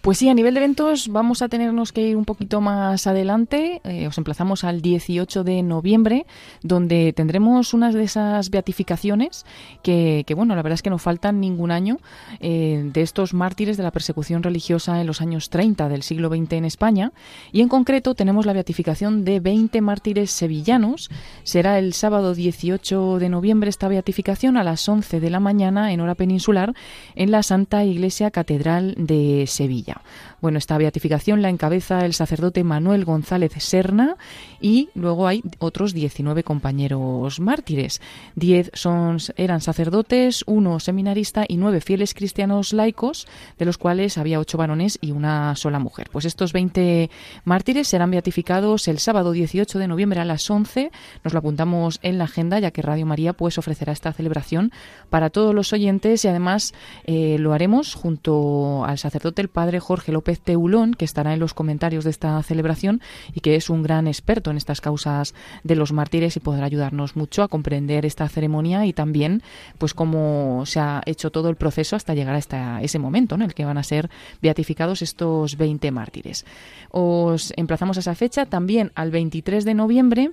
Pues sí, a nivel de eventos vamos a tenernos que ir un poquito más adelante. Eh, os emplazamos al 18 de noviembre, donde tendremos unas de esas beatificaciones que, que, bueno, la verdad es que no faltan ningún año eh, de estos mártires de la persecución religiosa en los años 30 del siglo XX en España. Y en concreto tenemos la beatificación de 20 mártires sevillanos. Será el sábado 18 de noviembre esta beatificación a las 11 de la mañana en hora peninsular en la Santa Iglesia Catedral de Sevilla. Bueno, esta beatificación la encabeza el sacerdote Manuel González Serna y luego hay otros 19 compañeros mártires. Diez son, eran sacerdotes, uno seminarista y nueve fieles cristianos laicos, de los cuales había ocho varones y una sola mujer. Pues estos 20 mártires serán beatificados el sábado 18 de noviembre a las 11. Nos lo apuntamos en la agenda, ya que Radio María pues ofrecerá esta celebración para todos los oyentes y además eh, lo haremos junto al sacerdote el padre Jorge López Teulón, que estará en los comentarios de esta celebración y que es un gran experto en estas causas de los mártires y podrá ayudarnos mucho a comprender esta ceremonia y también pues cómo se ha hecho todo el proceso hasta llegar hasta ese momento en el que van a ser beatificados estos 20 mártires. Os emplazamos a esa fecha también al 23 de noviembre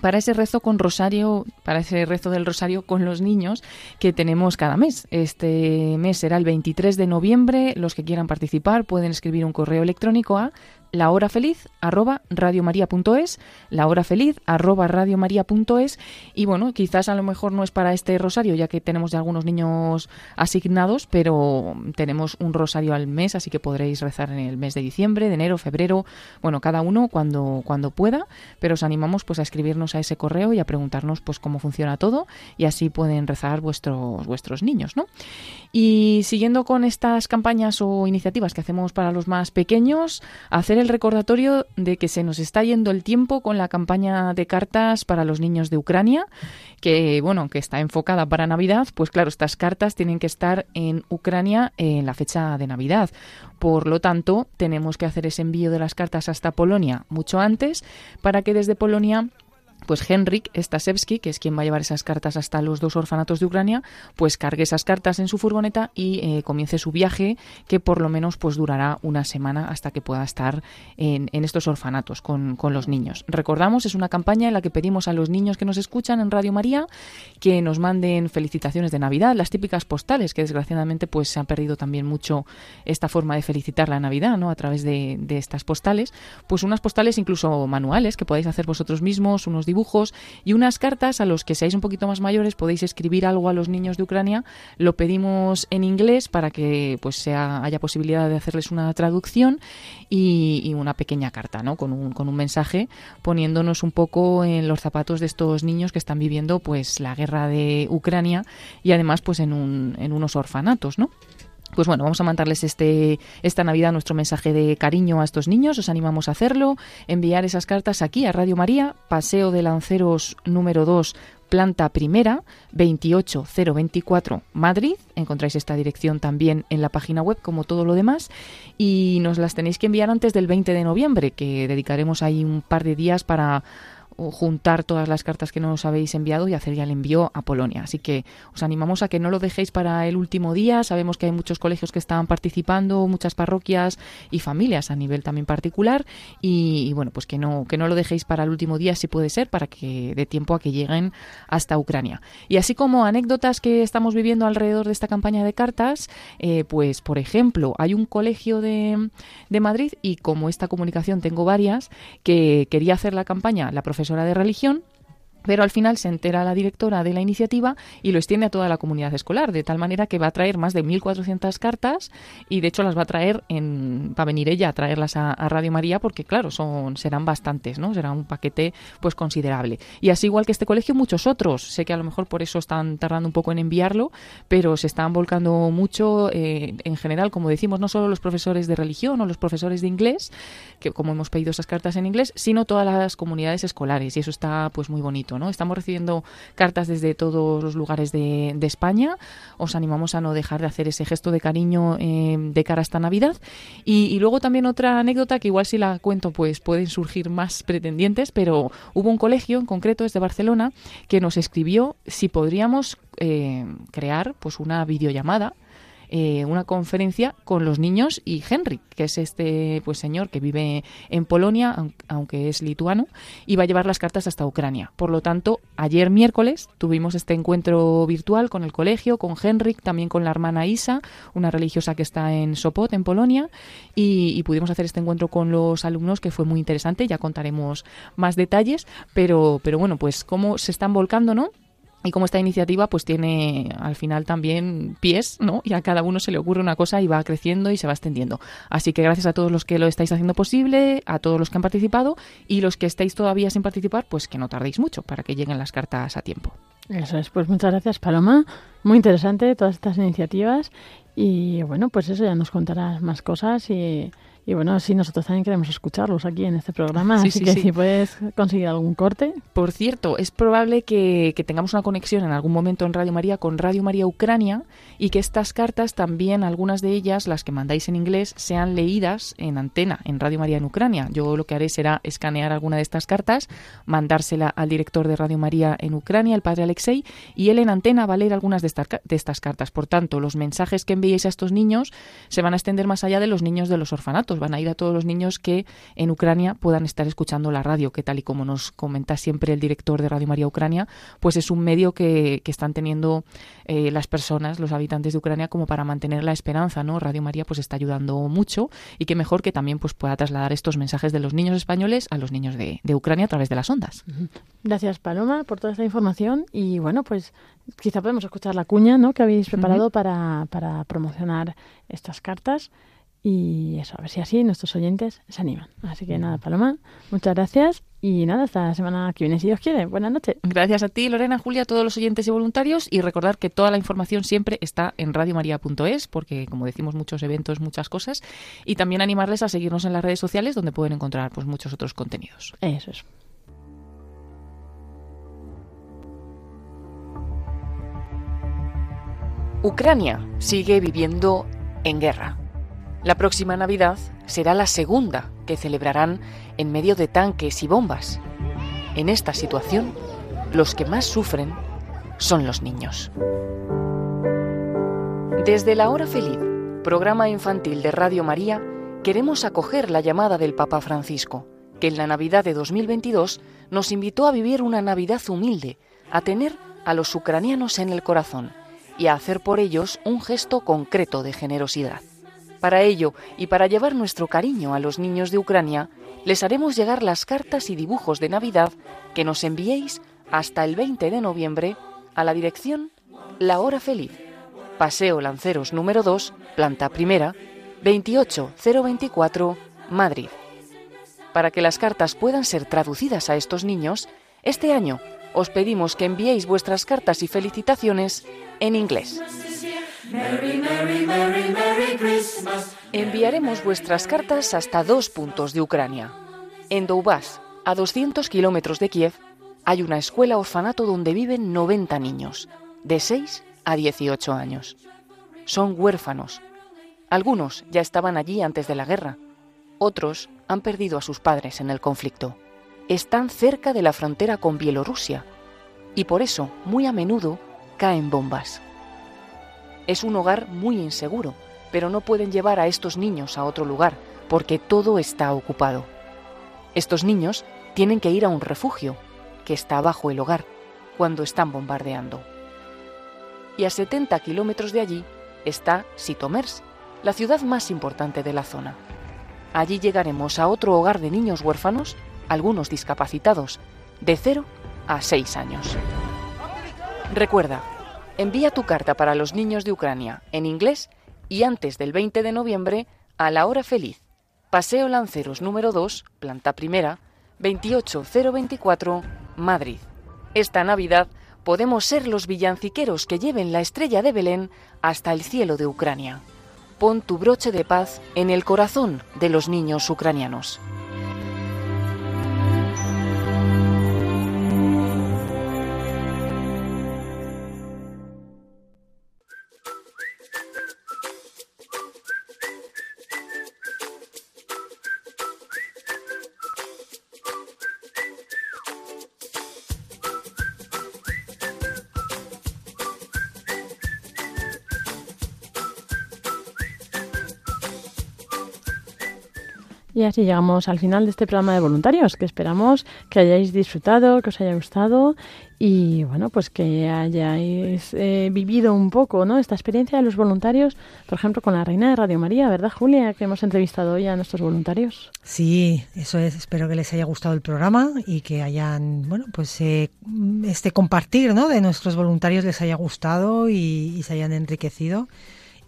para ese rezo con rosario, para ese rezo del rosario con los niños que tenemos cada mes. Este mes será el 23 de noviembre. Los que quieran participar pueden escribir un correo electrónico a la hora feliz arroba radiomaria.es, la hora feliz arroba radiomaria.es y bueno, quizás a lo mejor no es para este rosario ya que tenemos ya algunos niños asignados, pero tenemos un rosario al mes, así que podréis rezar en el mes de diciembre, de enero, febrero, bueno, cada uno cuando, cuando pueda, pero os animamos pues a escribirnos a ese correo y a preguntarnos pues cómo funciona todo y así pueden rezar vuestros, vuestros niños, ¿no? Y siguiendo con estas campañas o iniciativas que hacemos para los más pequeños, hacer el recordatorio de que se nos está yendo el tiempo con la campaña de cartas para los niños de Ucrania, que bueno, que está enfocada para Navidad, pues claro, estas cartas tienen que estar en Ucrania en la fecha de Navidad. Por lo tanto, tenemos que hacer ese envío de las cartas hasta Polonia mucho antes para que desde Polonia pues Henrik Stasevski, que es quien va a llevar esas cartas hasta los dos orfanatos de Ucrania, pues cargue esas cartas en su furgoneta y eh, comience su viaje, que por lo menos pues durará una semana hasta que pueda estar en, en estos orfanatos con, con, los niños. Recordamos, es una campaña en la que pedimos a los niños que nos escuchan en Radio María que nos manden felicitaciones de Navidad, las típicas postales, que desgraciadamente pues se han perdido también mucho esta forma de felicitar la Navidad, ¿no? A través de, de estas postales, pues unas postales incluso manuales que podáis hacer vosotros mismos, unos dibujos y unas cartas a los que seáis un poquito más mayores podéis escribir algo a los niños de Ucrania. Lo pedimos en inglés para que pues sea, haya posibilidad de hacerles una traducción y, y una pequeña carta, ¿no? Con un, con un mensaje poniéndonos un poco en los zapatos de estos niños que están viviendo pues la guerra de Ucrania y además pues en, un, en unos orfanatos, ¿no? Pues bueno, vamos a mandarles este, esta Navidad nuestro mensaje de cariño a estos niños. Os animamos a hacerlo, enviar esas cartas aquí a Radio María, Paseo de Lanceros número 2, planta primera, 28024 Madrid. Encontráis esta dirección también en la página web, como todo lo demás. Y nos las tenéis que enviar antes del 20 de noviembre, que dedicaremos ahí un par de días para juntar todas las cartas que nos habéis enviado y hacer ya el envío a Polonia. Así que os animamos a que no lo dejéis para el último día. Sabemos que hay muchos colegios que están participando, muchas parroquias y familias a nivel también particular. Y, bueno, pues que no, que no lo dejéis para el último día si puede ser, para que dé tiempo a que lleguen hasta Ucrania. Y así como anécdotas que estamos viviendo alrededor de esta campaña de cartas, eh, pues por ejemplo, hay un colegio de, de Madrid y como esta comunicación tengo varias, que quería hacer la campaña, la profesora profesora de religión, pero al final se entera la directora de la iniciativa y lo extiende a toda la comunidad escolar, de tal manera que va a traer más de 1.400 cartas y de hecho las va a traer, en, va a venir ella a traerlas a, Radio María porque claro, son serán bastantes, ¿no? Será un paquete pues considerable. Y así igual que este colegio, muchos otros. Sé que a lo mejor por eso están tardando un poco en enviarlo, pero se están volcando mucho eh, en general, como decimos, no solo los profesores de religión o los profesores de inglés, que como hemos pedido esas cartas en inglés, sino todas las comunidades escolares y eso está pues muy bonito. ¿No? Estamos recibiendo cartas desde todos los lugares de, de, España. Os animamos a no dejar de hacer ese gesto de cariño eh, de cara a esta Navidad. Y, luego también otra anécdota que igual si la cuento pues pueden surgir más pretendientes, pero hubo un colegio en concreto desde Barcelona que nos escribió si podríamos eh, crear pues una videollamada eh, una conferencia con los niños y Henry, que es este pues señor que vive en Polonia, aun- aunque es lituano, y va a llevar las cartas hasta Ucrania. Por lo tanto, ayer miércoles tuvimos este encuentro virtual con el colegio, con Henrik, también con la hermana Isa, una religiosa que está en Sopot, en Polonia, y, y pudimos hacer este encuentro con los alumnos que fue muy interesante. Ya contaremos más detalles, pero, pero bueno, pues cómo se están volcando, ¿no? Y cómo esta iniciativa pues tiene al final también pies, ¿no? Y a cada uno se le ocurre una cosa y va creciendo y se va extendiendo. Así que gracias a todos los que lo estáis haciendo posible, a todos los que han participado y los que estáis todavía sin participar, pues que no tardéis mucho para que lleguen las cartas a tiempo. Eso es, pues muchas gracias Paloma, muy interesante todas estas iniciativas y bueno, pues eso ya nos contarás más cosas y, y bueno, sí, nosotros también queremos escucharlos aquí en este programa, Sí, así sí, que sí. si puedes conseguir algún corte, Por cierto, es probable que, que tengamos una conexión en algún momento en Radio María con Radio María Ucrania y que estas cartas también, algunas de ellas, las que mandáis en inglés, sean leídas en antena en Radio María en Ucrania. Yo lo que haré será escanear alguna de estas cartas, mandársela al director de Radio María en Ucrania, el padre Alexei, y él en antena va a leer algunas de de estas cartas. Por tanto, los mensajes que enviéis a estos niños se van a extender más allá de los niños de los orfanatos, van a ir a todos los niños que en Ucrania puedan estar escuchando la radio, que tal y como nos comenta siempre el director de Radio María Ucrania, pues es un medio que, que están teniendo eh, las personas, los habitantes de Ucrania, como para mantener la esperanza, ¿no? Radio María pues está ayudando mucho y que mejor que también pues pueda trasladar estos mensajes de los niños españoles a los niños de, de Ucrania a través de las ondas. Gracias Paloma por toda esta información y bueno, pues quizá podemos escuchar la cuña ¿no? que habéis preparado para promocionar estas cartas y eso, a ver si así nuestros oyentes se animan. Así que nada, Paloma, muchas gracias y nada, hasta la semana que viene si Dios quiere. Buenas noches. Gracias a ti, Lorena, Julia, a todos los oyentes y voluntarios y recordar que toda la información siempre está en radiomaria.es porque, como decimos, muchos eventos, muchas cosas y también animarles a seguirnos en las redes sociales donde pueden encontrar pues muchos otros contenidos. Eso es. Ucrania sigue viviendo en guerra. La próxima Navidad será la segunda que celebrarán en medio de tanques y bombas. En esta situación, los que más sufren son los niños. Desde la Hora Feliz, programa infantil de Radio María, queremos acoger la llamada del Papa Francisco, que en la Navidad de 2022 nos invitó a vivir una Navidad humilde, a tener a los ucranianos en el corazón y a hacer por ellos un gesto concreto de generosidad. Para ello, y para llevar nuestro cariño a los niños de Ucrania, les haremos llegar las cartas y dibujos de Navidad que nos enviéis hasta el 20 de noviembre a la dirección La Hora Feliz, Paseo Lanceros número 2, planta primera, 28024, Madrid. Para que las cartas puedan ser traducidas a estos niños, este año os pedimos que enviéis vuestras cartas y felicitaciones en inglés. Enviaremos vuestras cartas hasta dos puntos de Ucrania. En Donbass, a 200 kilómetros de Kiev, hay una escuela orfanato donde viven 90 niños, de 6 a 18 años. Son huérfanos. Algunos ya estaban allí antes de la guerra. Otros han perdido a sus padres en el conflicto. Están cerca de la frontera con Bielorrusia y por eso, muy a menudo, caen bombas. Es un hogar muy inseguro, pero no pueden llevar a estos niños a otro lugar porque todo está ocupado. Estos niños tienen que ir a un refugio que está bajo el hogar cuando están bombardeando. Y a 70 kilómetros de allí está Sitomers, la ciudad más importante de la zona. Allí llegaremos a otro hogar de niños huérfanos, algunos discapacitados, de 0 a 6 años. Recuerda, envía tu carta para los niños de Ucrania en inglés y antes del 20 de noviembre a la hora feliz. Paseo Lanceros número 2, planta primera, 28024, Madrid. Esta Navidad podemos ser los villanciqueros que lleven la estrella de Belén hasta el cielo de Ucrania. Pon tu broche de paz en el corazón de los niños ucranianos. Así llegamos al final de este programa de voluntarios, que esperamos que hayáis disfrutado, que os haya gustado y bueno, pues que hayáis eh, vivido un poco, ¿no? Esta experiencia de los voluntarios, por ejemplo, con la reina de Radio María, ¿verdad, Julia? Que hemos entrevistado hoy a nuestros voluntarios. Sí, eso es. Espero que les haya gustado el programa y que hayan, bueno, pues eh, este compartir, ¿no? De nuestros voluntarios les haya gustado y, y se hayan enriquecido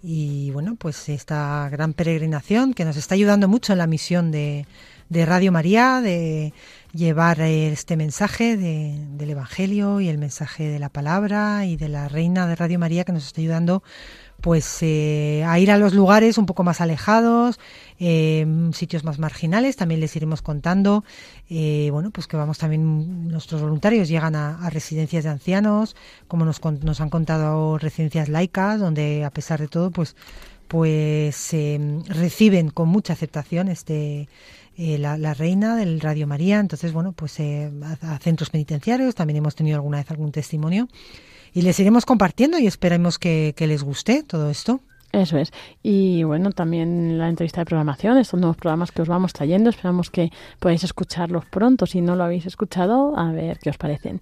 y bueno, pues esta gran peregrinación que nos está ayudando mucho en la misión de, de Radio María, de llevar este mensaje de, del Evangelio y el mensaje de la palabra y de la Reina de Radio María que nos está ayudando pues eh, a ir a los lugares un poco más alejados, eh, sitios más marginales, también les iremos contando, eh, bueno, pues que vamos también, nuestros voluntarios llegan a, residencias de ancianos, como nos, nos, han contado residencias laicas, donde a pesar de todo, pues, pues reciben con mucha aceptación este la, la, reina del Radio María, entonces, bueno, pues a, a centros penitenciarios, también hemos tenido alguna vez algún testimonio y les iremos compartiendo y esperemos que, que, les guste todo esto. Eso es. Y bueno, también la entrevista de programación, estos nuevos programas que os vamos trayendo, esperamos que podáis escucharlos pronto. Si no lo habéis escuchado, a ver qué os parecen.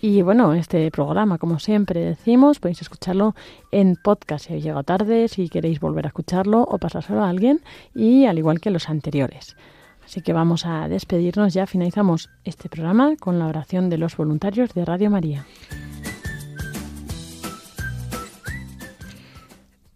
Y bueno, este programa, como siempre decimos, podéis escucharlo en podcast si habéis llegado tarde, si queréis volver a escucharlo o pasárselo a alguien, y al igual que los anteriores. Así que vamos a despedirnos, ya finalizamos este programa con la oración de los voluntarios de Radio María.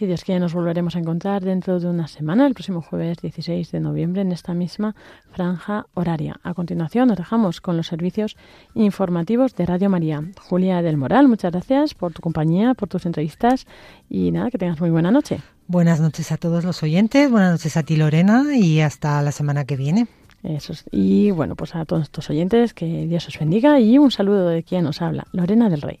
Si Dios quiere, nos volveremos a encontrar dentro de una semana, el próximo jueves 16 de noviembre, en esta misma franja horaria. A continuación, nos dejamos con los servicios informativos de Radio María. Julia del Moral, muchas gracias por tu compañía, por tus entrevistas y nada, que tengas muy buena noche. Buenas noches a todos los oyentes, buenas noches a ti, Lorena, y hasta la semana que viene. Eso es. Y bueno, pues a todos estos oyentes, que Dios os bendiga y un saludo de quien nos habla, Lorena del Rey.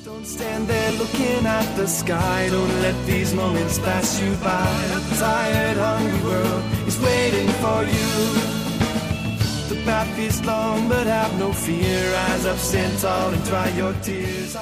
Don't stand there looking at the sky. Don't let these moments pass you by. A tired, hungry world is waiting for you. The path is long, but have no fear. Rise up, stand tall, and dry your tears.